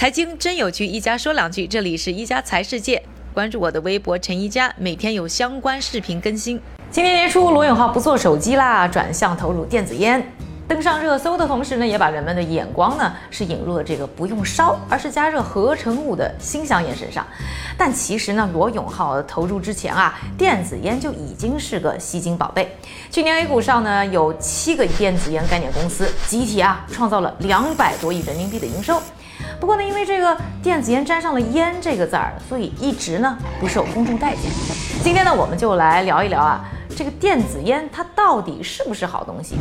财经真有趣，一家说两句。这里是一家财世界，关注我的微博陈一家，每天有相关视频更新。今年年初，罗永浩不做手机啦，转向投入电子烟，登上热搜的同时呢，也把人们的眼光呢是引入了这个不用烧，而是加热合成物的新香烟身上。但其实呢，罗永浩投入之前啊，电子烟就已经是个吸金宝贝。去年 A 股上呢，有七个电子烟概念公司集体啊，创造了两百多亿人民币的营收。不过呢，因为这个电子烟沾上了“烟”这个字儿，所以一直呢不受公众待见。今天呢，我们就来聊一聊啊，这个电子烟它到底是不是好东西？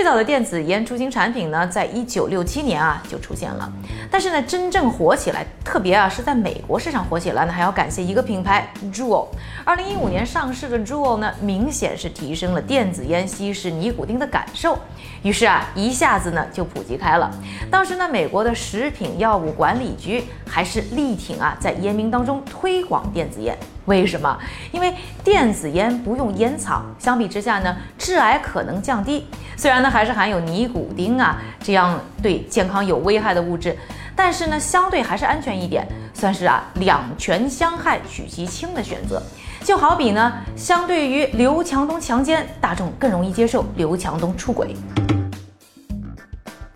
最早的电子烟出行产品呢，在一九六七年啊就出现了，但是呢，真正火起来，特别啊是在美国市场火起来呢，还要感谢一个品牌 Juul。二零一五年上市的 Juul 呢，明显是提升了电子烟吸食尼古丁的感受，于是啊，一下子呢就普及开了。当时呢，美国的食品药物管理局还是力挺啊，在烟民当中推广电子烟。为什么？因为电子烟不用烟草，相比之下呢，致癌可能降低。虽然呢还是含有尼古丁啊这样对健康有危害的物质，但是呢相对还是安全一点，算是啊两全相害取其轻的选择。就好比呢，相对于刘强东强奸，大众更容易接受刘强东出轨。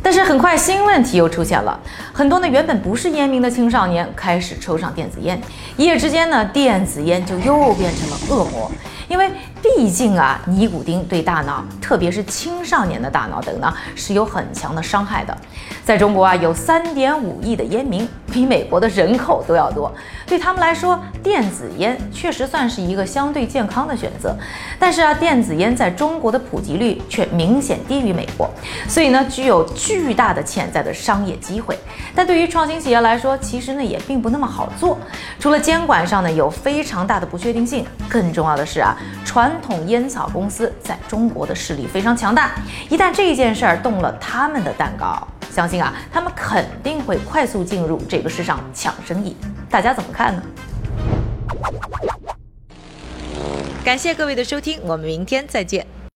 但是很快新问题又出现了，很多呢原本不是烟民的青少年开始抽上电子烟，一夜之间呢电子烟就又变成了恶魔，因为。毕竟啊，尼古丁对大脑，特别是青少年的大脑等呢，是有很强的伤害的。在中国啊，有三点五亿的烟民，比美国的人口都要多。对他们来说，电子烟确实算是一个相对健康的选择。但是啊，电子烟在中国的普及率却明显低于美国，所以呢，具有巨大的潜在的商业机会。但对于创新企业来说，其实呢也并不那么好做。除了监管上呢有非常大的不确定性，更重要的是啊，传统烟草公司在中国的势力非常强大，一旦这件事儿动了他们的蛋糕，相信啊，他们肯定会快速进入这个市场抢生意。大家怎么看呢？感谢各位的收听，我们明天再见。